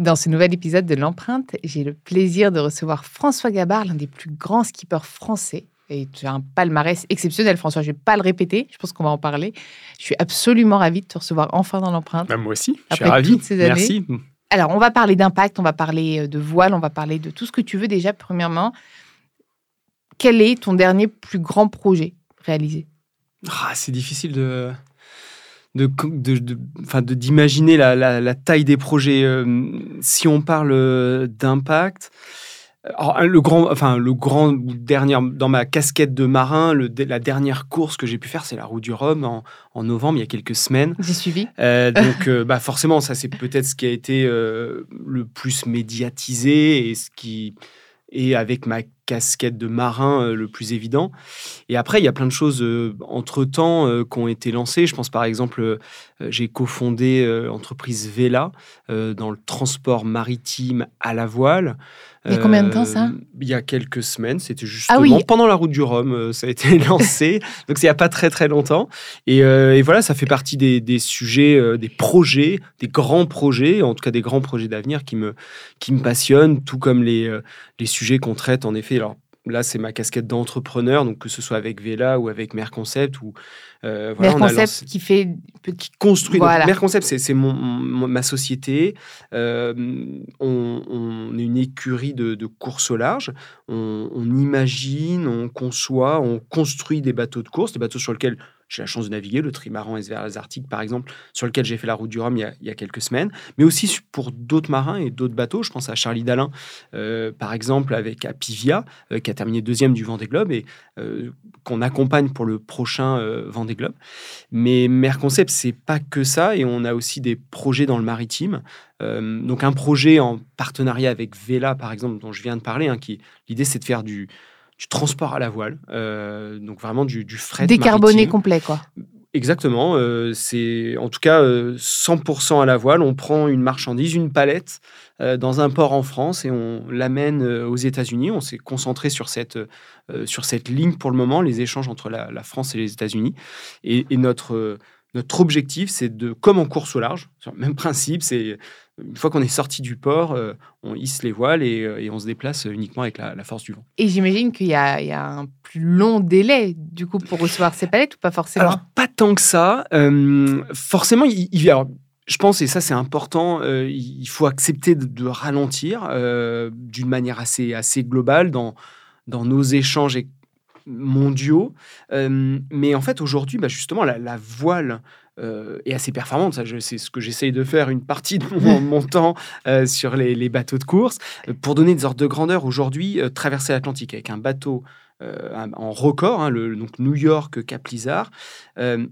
Dans ce nouvel épisode de l'empreinte, j'ai le plaisir de recevoir François Gabard, l'un des plus grands skippers français. Et tu as un palmarès exceptionnel, François. Je ne vais pas le répéter. Je pense qu'on va en parler. Je suis absolument ravie de te recevoir enfin dans l'empreinte. Bah, moi aussi, je suis Après ravi. toutes ces années. Merci. Alors, on va parler d'impact, on va parler euh, de voile, on va parler de tout ce que tu veux déjà. Premièrement, quel est ton dernier plus grand projet réalisé? Ah, c'est difficile de de de- de- de- d'imaginer la, la- la taille des projets. Euh, si on parle euh, d'impact, alors, le grand, enfin le grand dernier dans ma casquette de marin, le- la dernière course que j'ai pu faire, c'est la Route du Rhum en, en novembre, il y a quelques semaines. J'ai suivi. Euh, donc, euh, bah forcément, ça c'est peut-être ce qui a été euh, le plus médiatisé et ce qui est avec ma casquette de marin euh, le plus évident. Et après, il y a plein de choses euh, entre-temps euh, qui ont été lancées. Je pense par exemple, j'ai cofondé l'entreprise Vela dans le transport maritime à la voile. Il y a combien de temps, ça Euh, Il y a quelques semaines. C'était justement Ah oui. pendant la route du Rhum, euh, ça a été lancé. Donc, c'est il n'y a pas très très longtemps. Et, euh, et voilà, ça fait partie des, des sujets, des projets, des grands projets, en tout cas des grands projets d'avenir qui me, qui me passionnent, tout comme les, les sujets qu'on traite en effet. Alors là, c'est ma casquette d'entrepreneur, donc que ce soit avec Vela ou avec Merconcept ou euh, voilà, Mer on a lancé- qui fait qui construit. Voilà. Merconcept, c'est c'est mon, mon- ma société. Euh, on, on est une écurie de, de course au large. On, on imagine, on conçoit, on construit des bateaux de course, des bateaux sur lesquels j'ai la chance de naviguer, le trimaran SVR Arctique par exemple, sur lequel j'ai fait la route du Rhum il y a, quelques semaines, mais aussi pour d'autres marins et d'autres bateaux. Je pense à Charlie Dalin, euh, par exemple, avec Apivia, euh, qui a terminé deuxième du Vendée Globe et euh, qu'on accompagne pour le prochain Vendée Globe. Mais Merconcept, c'est pas que ça, et on a aussi des projets dans le maritime. Donc un projet en partenariat avec Vela, par exemple, dont je viens de parler, hein, qui l'idée c'est de faire du, du transport à la voile, euh, donc vraiment du, du fret décarboné maritime. complet, quoi. Exactement, euh, c'est en tout cas euh, 100% à la voile. On prend une marchandise, une palette euh, dans un port en France et on l'amène euh, aux États-Unis. On s'est concentré sur cette, euh, sur cette ligne pour le moment, les échanges entre la, la France et les États-Unis. Et, et notre, euh, notre objectif, c'est de, comme en course au large, sur le même principe, c'est une fois qu'on est sorti du port, euh, on hisse les voiles et, euh, et on se déplace uniquement avec la, la force du vent. Et j'imagine qu'il y, a il y a un plus long délai, du coup, pour recevoir ces palettes ou pas forcément? Alors, pas tant que ça. Euh, forcément, il, il- alors, je pense, et ça c'est important, euh, il faut accepter de, de ralentir d'une manière assez, assez globale dans, dans nos échanges é- mondiaux. Euh, mais en fait, aujourd'hui, bah, justement, la, la voile euh, est assez performante. Ça, c'est ce que j'essaye de faire une partie de mon, mon temps euh, sur les, les bateaux de course. Pour donner des ordres de grandeur, aujourd'hui, traverser l'Atlantique avec un bateau en record, hein, le, donc New York, Cap Lizard,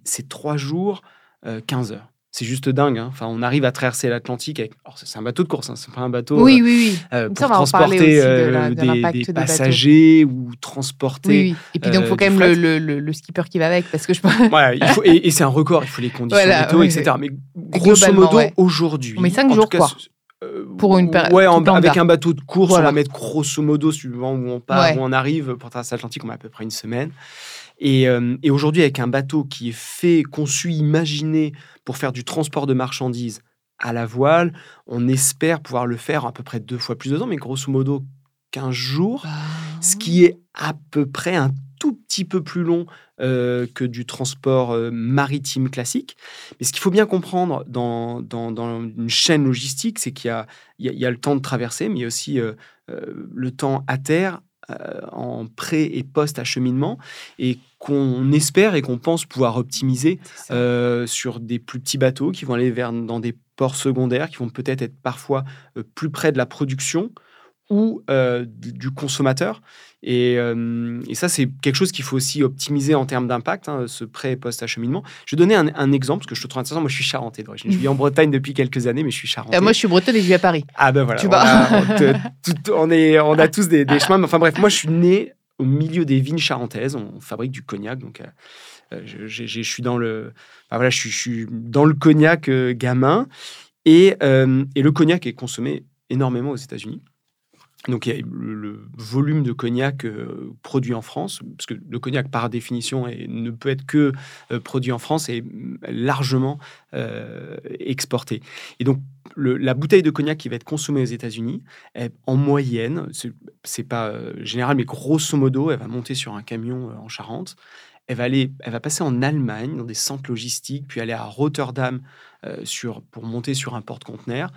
c'est 3 jours, euh, 15 heures. C'est juste dingue. hein. Enfin, on arrive à traverser l'Atlantique avec. C'est un bateau de course, hein, c'est pas un bateau Oui, oui, oui. euh, Ça, pour parler transporter de euh, la- de des, passagers ou transporter. Oui, oui. Et puis donc, il euh, faut quand même le, skipper qui va avec, parce que je. Voilà, il faut, et, et c'est un record, il faut les conditions Voilà, météo, etc. Mais grosso modo, ouais. aujourd'hui. Met cinq jours, cas, quoi. euh, Pour une péri- Ouais, en- avec un bateau de course, Voilà. on va mettre grosso modo, suivant où on part, Ouais. où on arrive, pour traverser l'Atlantique, on met à peu près une semaine. Et, euh, et aujourd'hui, avec un bateau qui est fait, conçu, imaginé pour faire du transport de marchandises à la voile, on espère pouvoir le faire à peu près deux fois plus de temps, mais grosso modo 15 jours, ce qui est à peu près un tout petit peu plus long euh, que du transport euh, maritime classique. Mais ce qu'il faut bien comprendre dans, dans, une chaîne logistique, c'est qu'il y, y, y a, le temps de traverser, mais il y a aussi le temps à terre en pré- et post-acheminement et qu'on espère et qu'on pense pouvoir optimiser sur des plus petits bateaux qui vont aller vers, dans des ports secondaires, qui vont peut-être être parfois plus près de la production ou du consommateur. Euh, et, ça, c'est quelque chose qu'il faut aussi optimiser en termes d'impact, hein, ce pré- et post-acheminement. Je vais donner un, exemple, parce que je te trouve intéressant. Moi, je suis charentais d'origine. Je vis en Bretagne depuis quelques années, mais je suis charentais. Euh, moi, je suis bretonne et je vis à Paris. Ah ben voilà. Tu on, a, on, est, on a tous des, chemins. Enfin bref, moi, je suis né au milieu des vignes charentaises. On fabrique du cognac, donc... Euh, je, suis dans le, cognac gamin et, et le cognac est consommé énormément aux États-Unis. Donc il y a le, volume de cognac euh, produit en France, parce que le cognac par définition ne peut être que euh, produit en France et largement euh, exporté. Et donc la bouteille de cognac qui va être consommée aux États-Unis, en moyenne, c'est pas général, mais grosso modo, elle va monter sur un camion en Charente. Elle va, aller, elle va passer en Allemagne, dans des centres logistiques, puis aller à Rotterdam sur, pour monter sur un porte-conteneur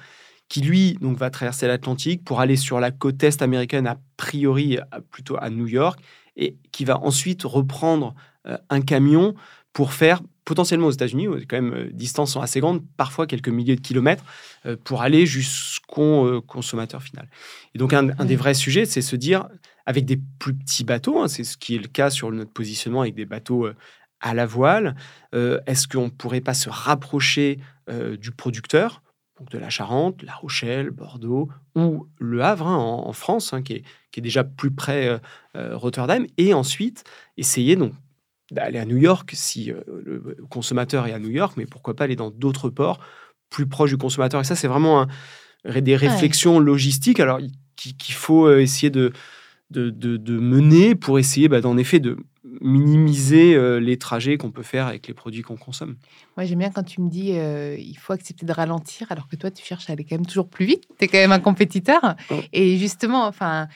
qui lui donc va traverser l'Atlantique pour aller sur la côte est américaine, a priori plutôt à New York, et qui va ensuite reprendre euh, un camion pour faire potentiellement aux États-Unis, où quand même euh, distances sont assez grandes, parfois quelques milliers de kilomètres, euh, pour aller jusqu'au consommateur final. Et donc un, des vrais sujets, c'est se dire, avec des plus petits bateaux, hein, c'est ce qui est le cas sur notre positionnement avec des bateaux à la voile, est-ce qu'on ne pourrait pas se rapprocher du producteur de la Charente, La Rochelle, Bordeaux ou Le Havre hein, en, France, hein, qui, est, déjà plus près euh, euh, Rotterdam, et ensuite essayer donc d'aller à New York si euh, le consommateur est à New York, mais pourquoi pas aller dans d'autres ports plus proches du consommateur. Et ça, c'est vraiment des réflexions logistiques alors qu'il faut essayer de, de, mener pour essayer bah, d'en effet de minimiser euh, les trajets qu'on peut faire avec les produits qu'on consomme. Moi, j'aime bien quand tu me dis euh, il faut accepter de ralentir, alors que toi, tu cherches à aller quand même toujours plus vite. Tu es quand même un compétiteur. Et justement, enfin,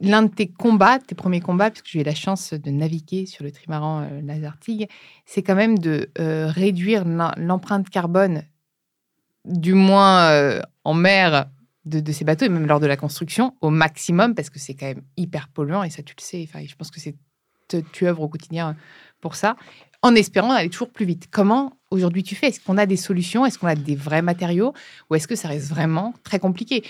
l'un de tes combats, tes premiers combats, puisque j'ai eu la chance de naviguer sur le trimaran euh, c'est quand même de réduire l'empreinte carbone, du moins en mer, de, de, ces bateaux, et même lors de la construction, au maximum, parce que c'est quand même hyper polluant, et ça, tu le sais. Enfin, je pense que c'est tu œuvres au quotidien pour ça, en espérant aller toujours plus vite. Comment aujourd'hui tu fais? Est-ce qu'on a des solutions? Est-ce qu'on a des vrais matériaux? Ou est-ce que ça reste vraiment très compliqué?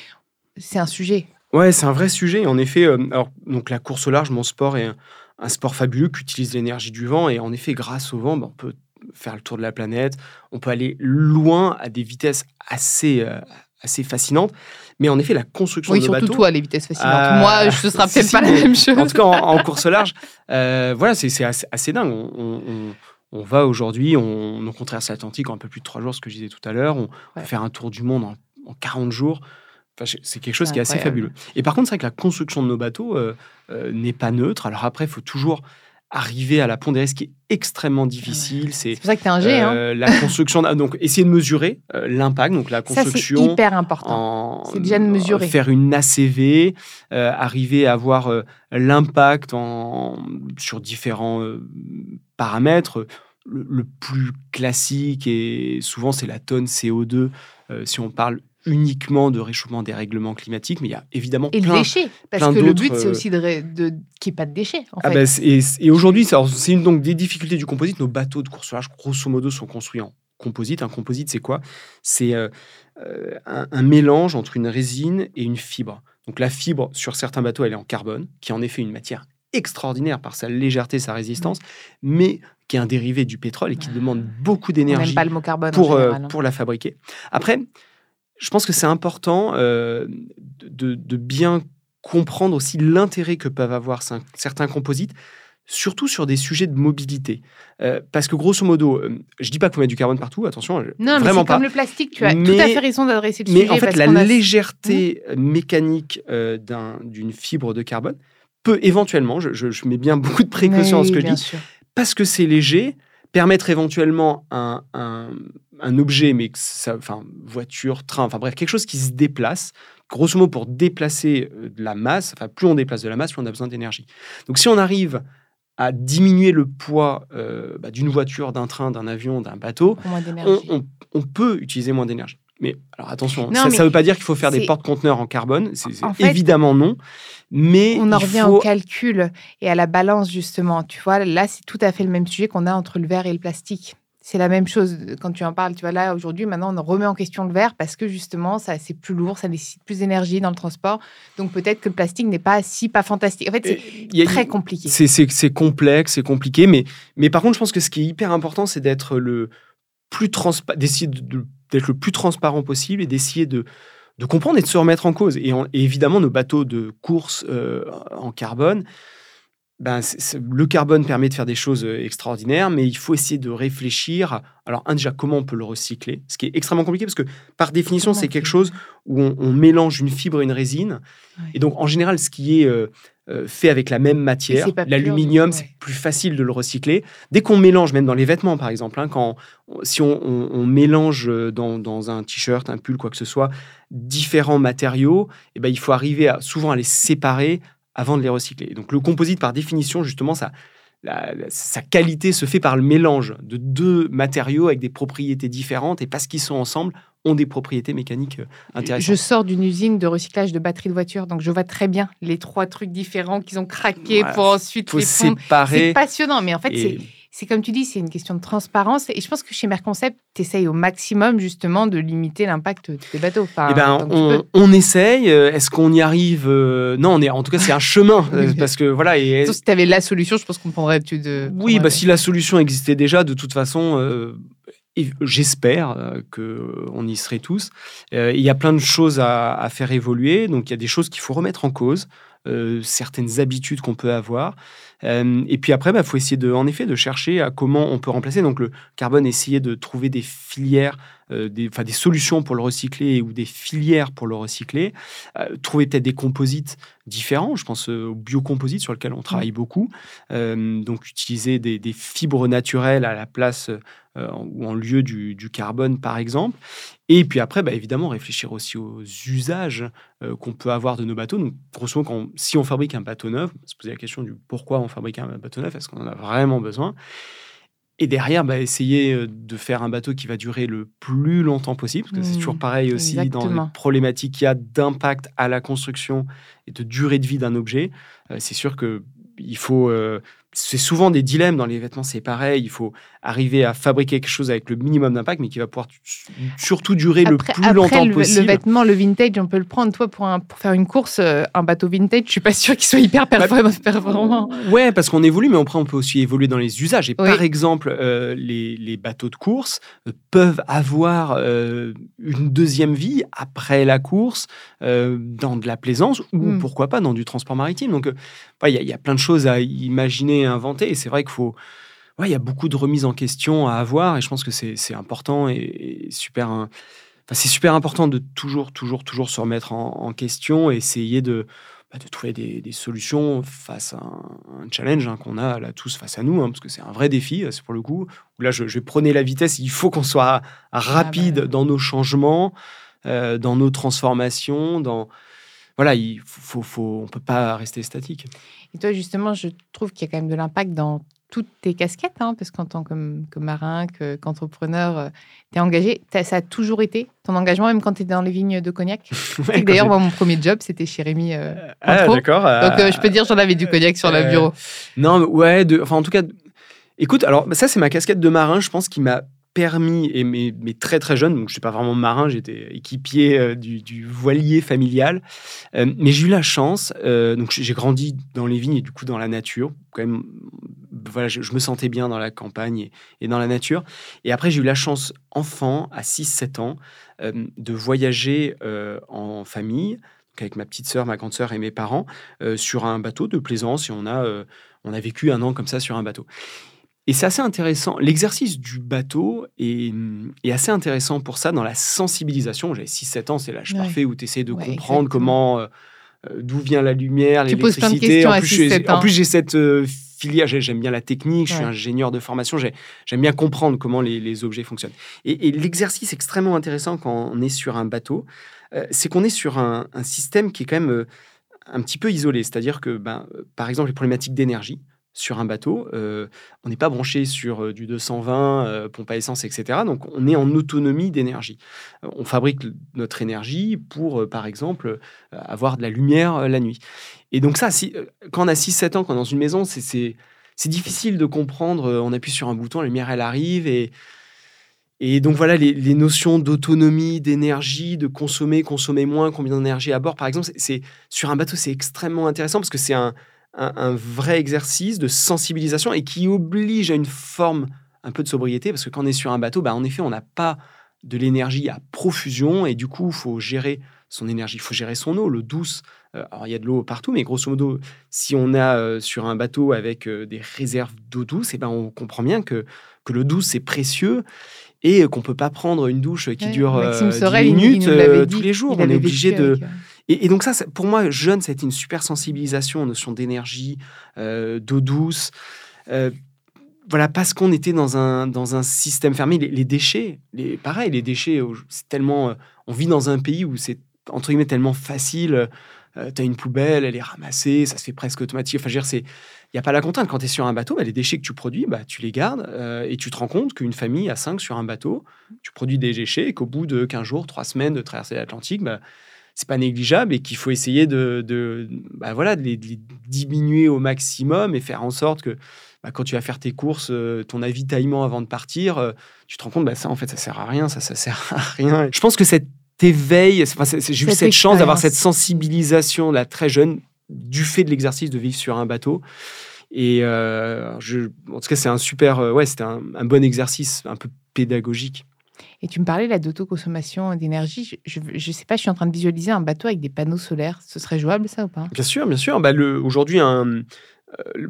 C'est un sujet. Ouais, c'est un vrai sujet. En effet, euh, alors, donc la course au large, mon sport est un, sport fabuleux qui utilise l'énergie du vent. Et en effet, grâce au vent, ben, on peut faire le tour de la planète. On peut aller loin à des vitesses assez, euh, assez fascinantes. Mais en effet, la construction oui, de surtout bateaux... toi, les vitesses fascinantes. Euh, Moi, ce sera peut-être pas la même chose. En tout cas, en, course large, euh, voilà, c'est assez, assez, dingue. On, on, va aujourd'hui, on, on traverse l'Atlantique en un peu plus de trois jours, ce que je disais tout à l'heure. On va faire un tour du monde en, 40 jours. Enfin, c'est quelque chose qui est assez fabuleux. Et par contre, c'est vrai que la construction de nos bateaux euh, n'est pas neutre. Alors après, il faut toujours arriver à la pondérer, ce qui est extrêmement difficile. C'est pour ça que tu es un G. Hein. Euh, la construction, donc essayer de mesurer euh, l'impact, donc la construction. C'est hyper important. C'est déjà de mesurer. Faire une ACV, euh, arriver à voir l'impact sur différents paramètres. Le, plus classique, et souvent c'est la tonne CO2, si on parle uniquement de réchauffement des règlements climatiques, mais il y a évidemment et plein, de déchets, parce que le but c'est euh, aussi de, de qu'il n'y ait pas de déchets. En ah fait. Bah, et, et aujourd'hui, c'est une donc des difficultés du composite. Nos bateaux de course large, grosso modo, sont construits en composite. Un composite, c'est quoi? C'est euh, euh, un, mélange entre une résine et une fibre. Donc la fibre, sur certains bateaux, elle est en carbone, qui est en effet une matière extraordinaire par sa légèreté, sa résistance, mais qui est un dérivé du pétrole et qui demande beaucoup d'énergie pour, hein. pour la fabriquer. Après, je pense que c'est important euh, de, bien comprendre aussi l'intérêt que peuvent avoir certains composites, surtout sur des sujets de mobilité. Euh, parce que grosso modo, euh, je dis pas qu'il faut mettre du carbone partout, attention, non, vraiment mais pas. comme le plastique, tu as tout à fait raison d'adresser le mais sujet. Mais en fait, la légèreté mécanique d'une fibre de carbone peut éventuellement, je, mets bien beaucoup de précautions dans ce que je dis, parce que c'est léger, permettre éventuellement un, un, objet, mais ça, enfin, voiture, train, enfin bref, quelque chose qui se déplace, grosso modo pour déplacer euh, de la masse, enfin plus on déplace de la masse, plus on a besoin d'énergie. Donc si on arrive à diminuer le poids euh, bah, d'une voiture, d'un train, d'un avion, d'un bateau, on peut utiliser moins d'énergie. Mais alors attention, Non, ça ne veut pas dire qu'il faut faire des porte-conteneurs en carbone. C'est fait, évidemment non. Mais On en revient faut... au calcul et à la balance, justement. Tu vois, là, c'est tout à fait le même sujet qu'on a entre le verre et le plastique. C'est la même chose quand tu en parles. Tu vois, là, aujourd'hui, maintenant, on remet en question le verre parce que justement, ça, c'est plus lourd, ça nécessite plus d'énergie dans le transport. Donc, peut-être que le plastique n'est pas si pas fantastique. En fait, c'est très compliqué. C'est- complexe, c'est compliqué, mais, mais par contre, je pense que ce qui est hyper important, c'est d'être le plus transpa- d'essayer de- de- d'être le plus transparent possible et d'essayer de, de comprendre et de se remettre en cause. Et, en- et évidemment, nos bateaux de course euh, en carbone, ben, le carbone permet de faire des choses euh, extraordinaires, mais il faut essayer de réfléchir. Alors, un, déjà, comment on peut le recycler Ce qui est extrêmement compliqué parce que, par définition, c'est quelque chose où on, on mélange une fibre et une résine. Et donc, en général, ce qui est euh, euh, fait avec la même matière, l'aluminium, ouais. c'est plus facile de le recycler. Dès qu'on mélange, même dans les vêtements, par exemple, hein, quand, si on, on- on mélange euh, dans, dans un t-shirt, un pull, quoi que ce soit, différents matériaux, eh ben, il faut arriver à, souvent à les séparer avant de les recycler. Et donc, le composite, par définition, justement, ça, la- la- sa qualité se fait par le mélange de deux matériaux avec des propriétés différentes et parce qu'ils sont ensemble, ont des propriétés mécaniques euh, intéressantes. Je sors d'une usine de recyclage de batteries de voitures, donc je vois très bien les trois trucs différents qu'ils ont craqués Voilà, pour ensuite les fondre. C'est séparer. passionnant, mais en fait, et- c'est c'est comme tu dis, c'est une question de transparence. Et je pense que chez Merconcept, tu essayes au maximum justement de limiter l'impact des bateaux. Enfin, Eh ben, on, essaye. Euh, Est-ce qu'on y arrive Euh, Non, on est, en tout cas, c'est un chemin. euh, parce que voilà. Et, Sauf si tu avais la solution, je pense qu'on prendrait tu de. oui, bah, si la solution existait déjà, de toute façon, euh, j'espère euh, que on y serait tous. Euh, Il y a plein de choses à, à faire évoluer. Donc, il y a des choses qu'il faut remettre en cause. euh, certaines habitudes qu'on peut avoir. Euh, et puis après, il faut essayer de, en effet, de chercher à comment on peut remplacer. Donc le carbone, essayer de trouver des filières, euh, des, des solutions pour le recycler ou des filières pour le recycler. Euh, trouver peut-être des composites différents. Je pense euh, au biocomposite sur lequel on travaille beaucoup. Euh, donc utiliser des, des fibres naturelles à la place ou en lieu du, du carbone, par exemple. Et puis après, bah, évidemment, réfléchir aussi aux usages qu'on peut avoir de nos bateaux. Donc, grosso modo, quand, si on fabrique un bateau neuf, on se poser la question du pourquoi on fabrique un bateau neuf, est-ce qu'on en a vraiment besoin? Et derrière, bah, essayer euh, de faire un bateau qui va durer le plus longtemps possible, parce que c'est Mmh, toujours pareil aussi dans les problématiques qu'il y a d'impact à la construction et de durée de vie d'un objet. Euh, c'est sûr que il faut. euh, c'est souvent des dilemmes dans les vêtements, c'est pareil. Il faut arriver à fabriquer quelque chose avec le minimum d'impact, mais qui va pouvoir su- surtout durer le plus après, longtemps le, possible. le vêtement, le vintage, on peut le prendre. Toi, pour, un- pour faire une course, euh, un bateau vintage, je suis pas sûre qu'il soit hyper Bah, performant. performant. Ouais, parce qu'on évolue, mais après, on peut aussi évoluer dans les usages. Et Oui. par exemple, euh, les, les bateaux de course euh, peuvent avoir euh, une deuxième vie après la course euh, dans de la plaisance ou Mm. pourquoi pas dans du transport maritime. Donc, y, il y a plein de choses à imaginer, à inventer. Et c'est vrai qu'il faut. Ouais, il y a beaucoup de remises en question à avoir et je pense que c'est c'est important et, et super. hein, Enfin, c'est super important de toujours, toujours, toujours se remettre en, en question et essayer de, bah, de trouver des, des solutions face à un, un challenge hein, qu'on a là tous face à nous, hein, parce que c'est un vrai défi, euh, c'est pour le coup. Où là, je, je vais prôner la vitesse. Il faut qu'on soit rapide bah ouais. dans nos changements, euh, dans nos transformations, dans voilà, il faut, faut, on peut pas rester statique. Et toi, justement, je trouve qu'il y a quand même de l'impact dans toutes tes casquettes, hein, parce qu'en tant que, que marin, que- qu'entrepreneur, tu es engagé. Ça a toujours été ton engagement, même quand tu étais dans les vignes de cognac. Que D'ailleurs, moi, mon premier job, c'était chez Rémi. euh, ah, Cointreau. d'accord. Donc, euh, je peux dire, j'en avais du cognac sur le euh, bureau. Non, mais ouais, de, enfin en tout cas, écoute, alors ça c'est ma casquette de marin, je pense, qui m'a permis, et mais, très très jeune, donc je suis pas vraiment marin, j'étais équipier euh, du, voilier familial, Euh, mais j'ai eu la chance, euh, donc j'ai grandi dans les vignes et du coup dans la nature, quand même, voilà, je, me sentais bien dans la campagne et, dans la nature, et après j'ai eu la chance, enfant, à 6-7 ans, de voyager en famille, donc avec ma petite sœur, ma grande sœur et mes parents, sur un bateau de plaisance, et on a... on a vécu un an comme ça sur un bateau. Et c'est assez intéressant. L'exercice du bateau est, est assez intéressant pour ça dans la sensibilisation. J'avais 6-7 ans, c'est l'âge Ouais. parfait où tu essaies de Ouais, comprendre exactement. comment, euh, euh, d'où vient la lumière, l'électricité. En à plus, j'ai- 6-7 en plus, j'ai cette euh, filière, j'ai- j'aime bien la technique, je suis ingénieur de formation, j'ai- j'aime bien comprendre comment les, les objets fonctionnent. Et, et l'exercice extrêmement intéressant quand on est sur un bateau, euh, c'est qu'on est sur un, un système qui est quand même un petit peu isolé. C'est-à-dire que, ben, par exemple, les problématiques d'énergie, sur un bateau, euh, on n'est pas branché sur euh, du 220, euh, pompe à essence, etc. Donc on est en autonomie d'énergie. on fabrique notre énergie pour, par exemple, avoir de la lumière la nuit. Et donc ça, si, quand on a 6-7 ans, quand on est dans une maison, c'est difficile de comprendre. On appuie sur un bouton, la lumière, elle arrive et... Et donc voilà, les, les notions d'autonomie, d'énergie, de consommer, consommer moins, combien d'énergie à bord, par exemple, c'est sur un bateau, c'est extrêmement intéressant parce que c'est un, un, vrai exercice de sensibilisation et qui oblige à une forme un peu de sobriété, parce que quand on est sur un bateau, bah, en effet, on n'a pas de l'énergie à profusion, et du coup, il faut gérer son énergie, il faut gérer son eau, l'eau douce. Euh, alors, il y a de l'eau partout, mais grosso modo, si on a euh, sur un bateau avec euh, des réserves d'eau douce, eh ben, on comprend bien que, que l'eau douce, c'est précieux et qu'on ne peut pas prendre une douche qui dure 10 minutes tous les jours. On est obligé de... Et, donc ça, pour moi, jeune, ça a été une super sensibilisation aux notions d'énergie, euh, d'eau douce. Euh, voilà, parce qu'on était dans un, dans un système fermé. Les, déchets, les, pareil, les déchets, c'est tellement... Euh, on vit dans un pays où c'est, entre guillemets, tellement facile. Tu as une poubelle, elle est ramassée, ça se fait presque automatique. Enfin. Il n'y a pas la contrainte. Quand tu es sur un bateau, bah, les déchets que tu produis, bah, tu les gardes et tu te rends compte qu'une famille à 5 sur un bateau, tu produis des déchets et qu'au bout de 15 jours, 3 semaines de traversée l'Atlantique, bah, c'est pas négligeable et qu'il faut essayer de, de, bah voilà, de les, diminuer au maximum et faire en sorte que bah, quand tu vas faire tes courses, euh, ton avitaillement avant de partir, euh, tu te rends compte, bah, ça en fait, ça sert à rien, ça, ça sert à rien. Je pense que cet éveil, j'ai eu cette chance d'avoir cette sensibilisation là très jeune du fait de l'exercice de vivre sur un bateau. Et euh, je, en tout cas, c'est un super, ouais, c'était un, un bon exercice, un peu pédagogique. Et tu me parlais là d'autoconsommation d'énergie. Je ne sais pas, je suis en train de visualiser un bateau avec des panneaux solaires. Ce serait jouable ça ou pas? Bien sûr, bien sûr. Bah, Aujourd'hui, euh,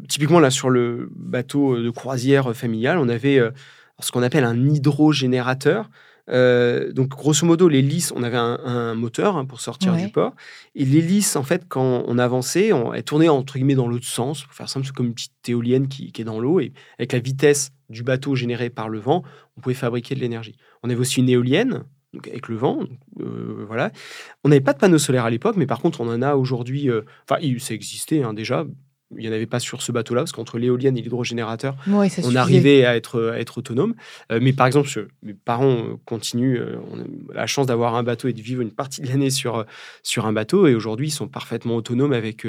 typiquement là sur le bateau de croisière familiale, on avait euh, ce qu'on appelle un hydrogénérateur. Euh, donc, grosso modo, l'hélice, on avait un, moteur hein, pour sortir du port. Et l'hélice, en fait, quand on avançait, on, elle tournait entre guillemets dans l'autre sens. Pour faire simple, c'est comme une petite éolienne qui, qui est dans l'eau. Et avec la vitesse du bateau généré par le vent, on pouvait fabriquer de l'énergie. On avait aussi une éolienne, donc avec le vent. Euh, voilà. On n'avait pas de panneaux solaires à l'époque, mais par contre, on en a aujourd'hui. Euh, enfin, ça existait hein, déjà il n'y en avait pas sur ce bateau-là, parce qu'entre l'éolienne et l'hydrogénérateur, on arrivait à être, être autonome. Euh, mais par exemple, mes parents euh, continuent, euh, on a la chance d'avoir un bateau et de vivre une partie de l'année sur, sur un bateau, et aujourd'hui, ils sont parfaitement autonomes avec,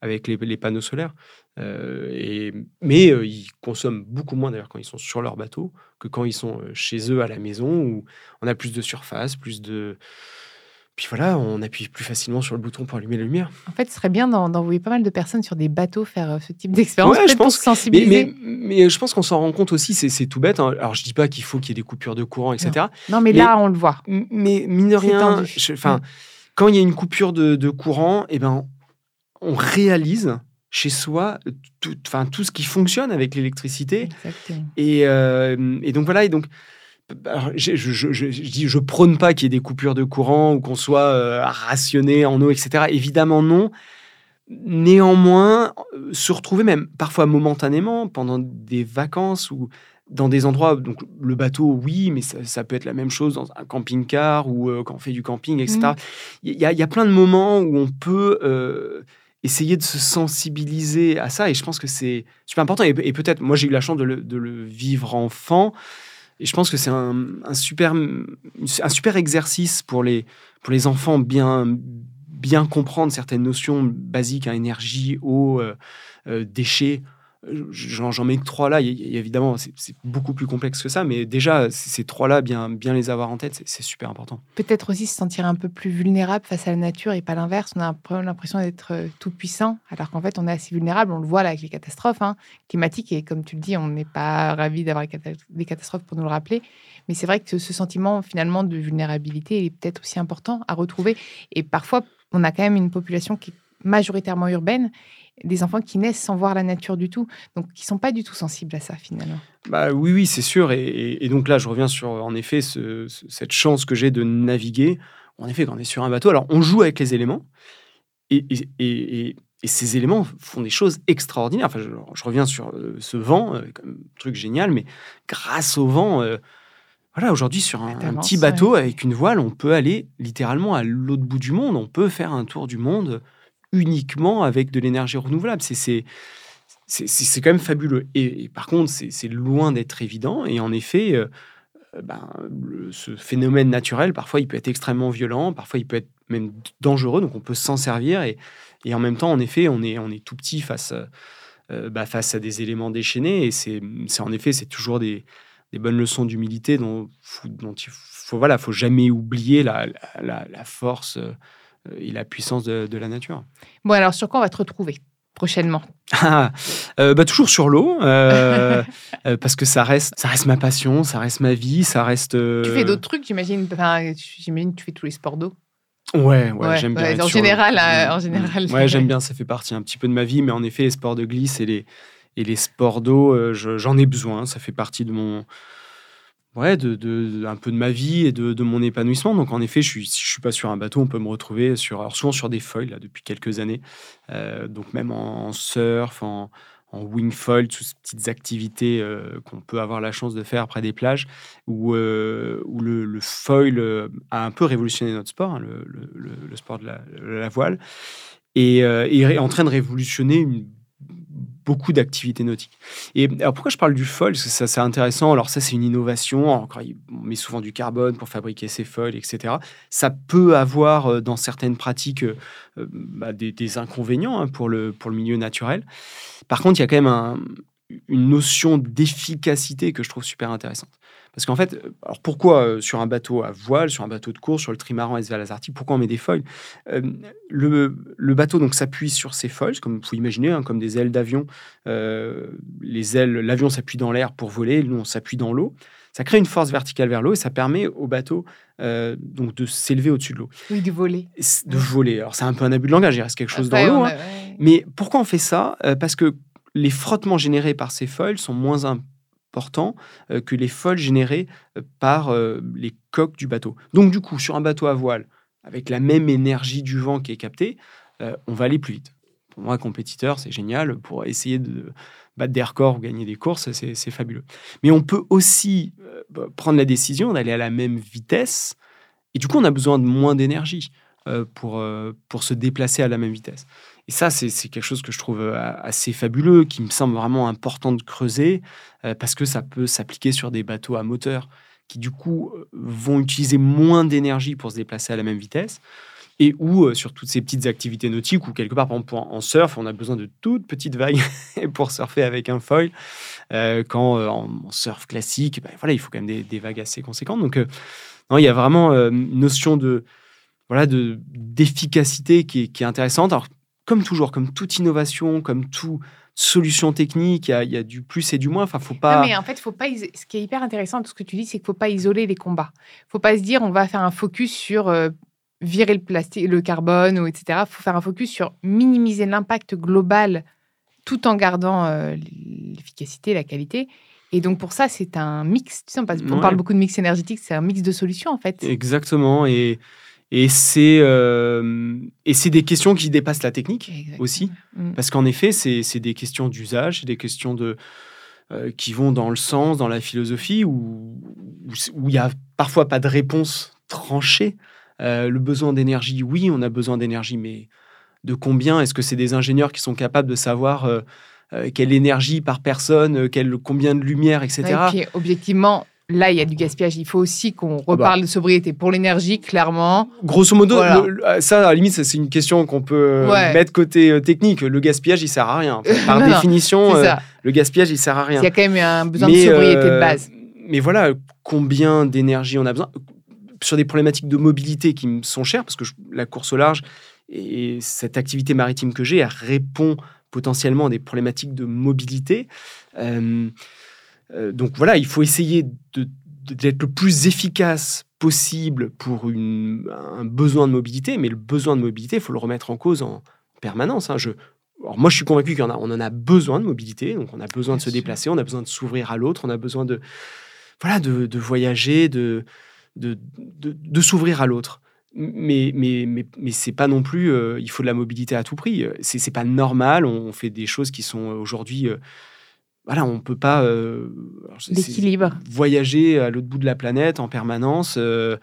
avec les, panneaux solaires. et, mais ils consomment beaucoup moins d'ailleurs quand ils sont sur leur bateau que quand ils sont chez eux à la maison, où on a plus de surface, plus de puis voilà, on appuie plus facilement sur le bouton pour allumer la lumière. En fait, ce serait bien d'envoyer pas mal de personnes sur des bateaux faire euh, ce type d'expérience je pense, pour sensibiliser. Mais, je pense qu'on s'en rend compte aussi, c'est tout bête. Hein. Alors, je dis pas qu'il faut qu'il y ait des coupures de courant, etc. Non, mais, là, on le voit. Mais mine de rien, quand il y a une coupure de, courant, eh ben, on réalise chez soi tout, tout ce qui fonctionne avec l'électricité. Et, euh, et donc voilà, et donc je, je, je, dis, je prône pas qu'il y ait des coupures de courant ou qu'on soit euh, rationné en eau, etc. Évidemment, non. Néanmoins, euh, se retrouver même parfois momentanément pendant des vacances ou dans des endroits, donc le bateau, oui, mais ça, peut être la même chose dans un camping-car ou euh, quand on fait du camping, etc. Mmh. Il y, y, a plein de moments où on peut essayer de se sensibiliser à ça et je pense que c'est super important. Et, peut-être, moi j'ai eu la chance de le, de le vivre enfant. Et je pense que c'est un, super, exercice pour les, enfants bien, comprendre certaines notions basiques, hein, énergie, eau, euh, euh, déchets. J'en mets que trois là. évidemment, c'est beaucoup plus complexe que ça, mais déjà, ces trois-là, bien, bien les avoir en tête, c'est super important. Peut-être aussi se sentir un peu plus vulnérable face à la nature et pas l'inverse. On a l'impression d'être euh, tout puissant, alors qu'en fait, on est assez vulnérable. On le voit là avec les catastrophes hein, climatiques. Et comme tu le dis, on n'est pas ravi d'avoir des catastrophes pour nous le rappeler. Mais c'est vrai que ce sentiment finalement de vulnérabilité est peut-être aussi important à retrouver. Et parfois, on a quand même une population qui est majoritairement urbaine des enfants qui naissent sans voir la nature du tout, donc qui sont pas du tout sensibles à ça finalement. Bah oui, oui, c'est sûr. Et, donc là, je reviens sur en effet cette chance que j'ai de naviguer. En effet, quand on est sur un bateau, alors on joue avec les éléments et, et ces éléments font des choses extraordinaires. Enfin, je, reviens sur euh, ce vent, euh, comme truc génial, mais grâce au vent, euh, voilà, aujourd'hui sur un, petit bateau avec une voile, on peut aller littéralement à l'autre bout du monde. On peut faire un tour du monde uniquement avec de l'énergie renouvelable. C'est c'est quand même fabuleux. Et, par contre, c'est loin d'être évident. Et en effet, euh, ben, ce phénomène naturel, parfois, il peut être extrêmement violent, parfois, il peut être même dangereux. Donc, on peut s'en servir. Et, et, en même temps, en effet, on est, on est tout petit face, euh, bah, face à des éléments déchaînés. Et c'est en effet, c'est toujours des, des, bonnes leçons d'humilité dont, dont il faut, voilà, faut jamais oublier la, la, force euh, et la puissance de, de la nature. Bon, alors, sur quoi on va te retrouver prochainement? Ah, euh, bah, Toujours sur l'eau, euh, euh, parce que ça reste, ça reste ma passion, ça reste ma vie, ça reste... Tu fais d'autres trucs, j'imagine enfin, J'imagine que tu fais tous les sports d'eau Ouais, ouais, j'aime bien. en, général, en général, Ouais, j'aime bien, ça fait partie un petit peu de ma vie, mais en effet, les sports de glisse et les, et les sports d'eau, j'en ai besoin, ça fait partie de mon ouais, de, de, un peu de ma vie et de, mon épanouissement. Donc, en effet, je suis, si je suis pas sur un bateau, on peut me retrouver sur, alors souvent sur des foils là, depuis quelques années. Euh, donc, même en, surf, en, en wing foil, toutes ces petites activités euh, qu'on peut avoir la chance de faire près des plages, où, euh, où le, foil a un peu révolutionné notre sport, hein, le, sport de la, voile, et, et est en train de révolutionner une beaucoup d'activités nautiques. Et alors pourquoi je parle du foil? Parce que ça, c'est intéressant. Alors ça, c'est une innovation. Encore, on met souvent du carbone pour fabriquer ces foils, etc. Ça peut avoir euh, dans certaines pratiques euh, euh, bah, des, inconvénients hein, pour, le, pour le milieu naturel. Par contre, il y a quand même un, une notion d'efficacité que je trouve super intéressante. Parce qu'en fait, euh, alors pourquoi euh, sur un bateau à voile, sur un bateau de course, sur le trimaran SV Lazartigue, pourquoi on met des foils? Euh, le, le, bateau donc s'appuie sur ces foils, comme vous pouvez imaginer, hein, comme des ailes d'avion. les ailes, l'avion s'appuie dans l'air pour voler, nous on s'appuie dans l'eau. Ça crée une force verticale vers l'eau et ça permet au bateau donc de s'élever au-dessus de l'eau. Oui, de voler. De voler. Alors c'est un peu un abus de langage, il reste quelque chose dans l'eau. Hein. Mais pourquoi on fait ça? Parce que les frottements générés par ces foils sont moins importants euh, que les foils générés euh, par euh, les coques du bateau. Donc du coup, sur un bateau à voile, avec la même énergie du vent qui est captée, on va aller plus vite. Pour moi, compétiteur, c'est génial. Pour essayer de battre des records ou gagner des courses, c'est fabuleux. Mais on peut aussi bah, prendre la décision d'aller à la même vitesse. Et du coup, on a besoin de moins d'énergie pour, pour se déplacer à la même vitesse. Et ça, c'est quelque chose que je trouve euh, assez fabuleux, qui me semble vraiment important de creuser, euh, parce que ça peut s'appliquer sur des bateaux à moteur qui, du coup, euh, vont utiliser moins d'énergie pour se déplacer à la même vitesse, et ou sur toutes ces petites activités nautiques, où quelque part, par exemple, en surf, on a besoin de toutes petites vagues pour surfer avec un foil, quand en, surf classique, ben, voilà, il faut quand même des, vagues assez conséquentes. Donc, non, il y a vraiment une notion de voilà d'efficacité qui, qui, est intéressante. Alors, comme toujours, comme toute innovation, comme toute solution technique, il y, a du plus et du moins. Enfin, faut pas. Non, mais en fait, faut pas. Ce qui est hyper intéressant de ce que tu dis, c'est qu'il faut pas isoler les combats. Faut pas se dire on va faire un focus sur euh, virer le plastique, le carbone ou etc. Faut faire un focus sur minimiser l'impact global, tout en gardant euh, l'efficacité, la qualité. Et donc pour ça, c'est un mix. Tu sais, on, on parle beaucoup de mix énergétique, c'est un mix de solutions en fait. Exactement. Et et c'est euh, et c'est des questions qui dépassent la technique aussi, mm. parce qu'en effet, c'est des questions d'usage, c'est des questions de euh, qui vont dans le sens, dans la philosophie, où où il y a parfois pas de réponse tranchée. Euh, le besoin d'énergie, oui, on a besoin d'énergie, mais de combien? Est-ce que c'est des ingénieurs qui sont capables de savoir quelle énergie par personne, quel, combien de lumière, etc. et objectivement, là, il y a du gaspillage. Il faut aussi qu'on ah bah. reparle de sobriété. Pour l'énergie, clairement. Grosso modo, ça, à la limite, c'est une question qu'on peut euh, mettre côté euh, technique. Le gaspillage, il sert à rien. par définition, euh, le gaspillage, il sert à rien. Il y a quand même un besoin de sobriété de base. Mais voilà, combien d'énergie on a besoin? Sur des problématiques de mobilité qui me sont chères, parce que la course au large et cette activité maritime que j'ai, elle répond potentiellement à des problématiques de mobilité. Euh, donc voilà, il faut essayer d'être le plus efficace possible pour un besoin de mobilité, mais le besoin de mobilité, il faut le remettre en cause en permanence. Hein. Je, moi, je suis convaincu qu'on en, a besoin de mobilité, donc on a besoin de se déplacer, on a besoin de s'ouvrir à l'autre, on a besoin de, voilà, de, voyager, de, de, de, s'ouvrir à l'autre. Mais, mais, mais, mais c'est pas non plus, euh, il faut de la mobilité à tout prix. C'est pas normal, on fait des choses qui sont aujourd'hui euh, voilà, on peut pas euh, voyager à l'autre bout de la planète en permanence. Euh,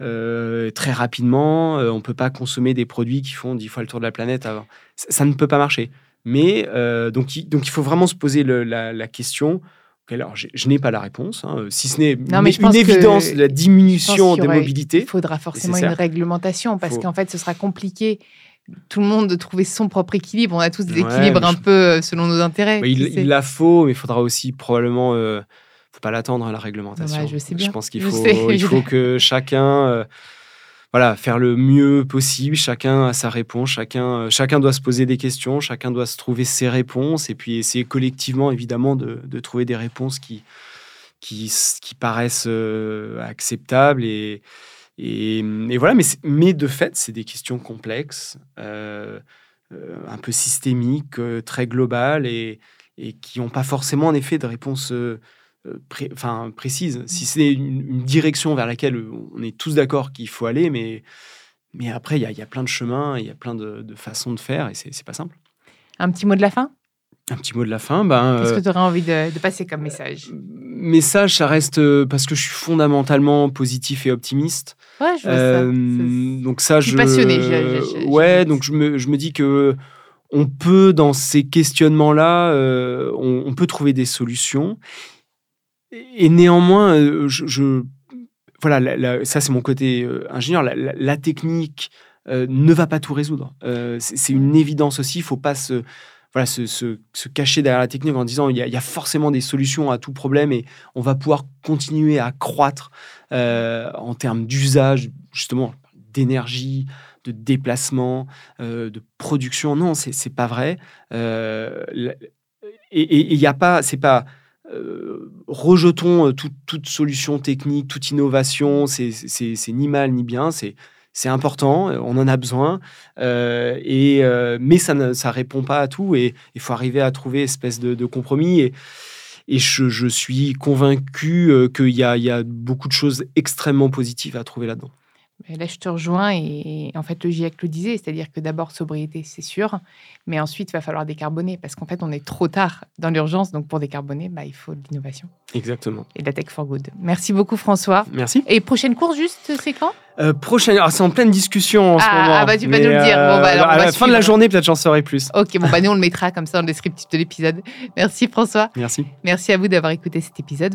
euh, très rapidement, on peut pas consommer des produits qui font dix fois le tour de la planète avant. Ça, ne peut pas marcher. Mais donc, il, donc, il faut vraiment se poser le- la, la question. Alors, je, je n'ai pas la réponse, hein, si ce n'est une, évidence de la diminution des mobilités. Il faudra forcément une réglementation parce qu'en fait, ce sera compliqué. Tout le monde de trouver son propre équilibre. On a tous des équilibres un je- peu euh, selon nos intérêts. Ouais, il, la faut, mais il faudra aussi probablement. euh, faut pas l'attendre à la réglementation. Ouais, je sais bien. pense qu'il faut, sais. il faut que chacun, euh, voilà, faire le mieux possible. Chacun a sa réponse. Chacun, euh, chacun doit se poser des questions. Chacun doit se trouver ses réponses et puis essayer collectivement, évidemment, de, de trouver des réponses qui, qui, paraissent euh, acceptables et, et, et voilà. Mais, mais de fait, c'est des questions complexes. euh, euh, un peu systémiques, euh, très globales et, et qui n'ont pas forcément en effet de réponse pré- enfin, précise. Si c'est une, une direction vers laquelle on est tous d'accord qu'il faut aller, mais, mais après, il y, y a plein de chemins, il y a plein de, de façons de faire et c'est pas simple. Un petit mot de la fin? Un petit mot de la fin, ben, Qu'est-ce euh, que tu aurais envie de, de passer comme message? Message, ça reste euh, parce que je suis fondamentalement positif et optimiste. Ouais, je vois Euh, ça. donc ça, Je suis je, passionnée, je- ouais, donc je me, je me dis que on peut dans ces questionnements-là, euh, on, on peut trouver des solutions. Et néanmoins, euh, je, je- voilà, la- la- ça c'est mon côté euh, ingénieur. La, la- technique euh, ne va pas tout résoudre. Euh, c'est une évidence aussi. Il faut pas se voilà, se, se- cacher derrière la technique en disant il y, a, forcément des solutions à tout problème et on va pouvoir continuer à croître euh, en termes d'usage, justement, d'énergie, de déplacement, euh, de production. Non, c'est c'est pas vrai. Euh, et il n'y a pas, c'est pas. rejetons toute, solution technique, toute innovation, c'est ni mal ni bien, c'est c'est important, on en a besoin, euh, et, euh, mais ça ne ça répond pas à tout, et il faut arriver à trouver espèce de, compromis. Et, et je, je suis convaincu euh, qu'il y y a beaucoup de choses extrêmement positives à trouver là-dedans. Là, je te rejoins et en fait, le GIEC le disait, c'est-à-dire que d'abord, sobriété, c'est sûr, mais ensuite, il va falloir décarboner parce qu'en fait, on est trop tard dans l'urgence. Donc, pour décarboner, bah, il faut de l'innovation Exactement. et de la tech for good. Merci beaucoup, François. Merci. Et prochaine course, juste, c'est quand? Euh, prochaine, alors c'est en pleine discussion en ce Ah, moment. ah bah, tu mais, nous le dire. Bon, bah, alors, on à la fin de la journée, peut-être j'en saurai plus. Ok, bon, bah, nous, on le mettra comme ça dans le descriptif de l'épisode. Merci, François. Merci. Merci à vous d'avoir écouté cet épisode.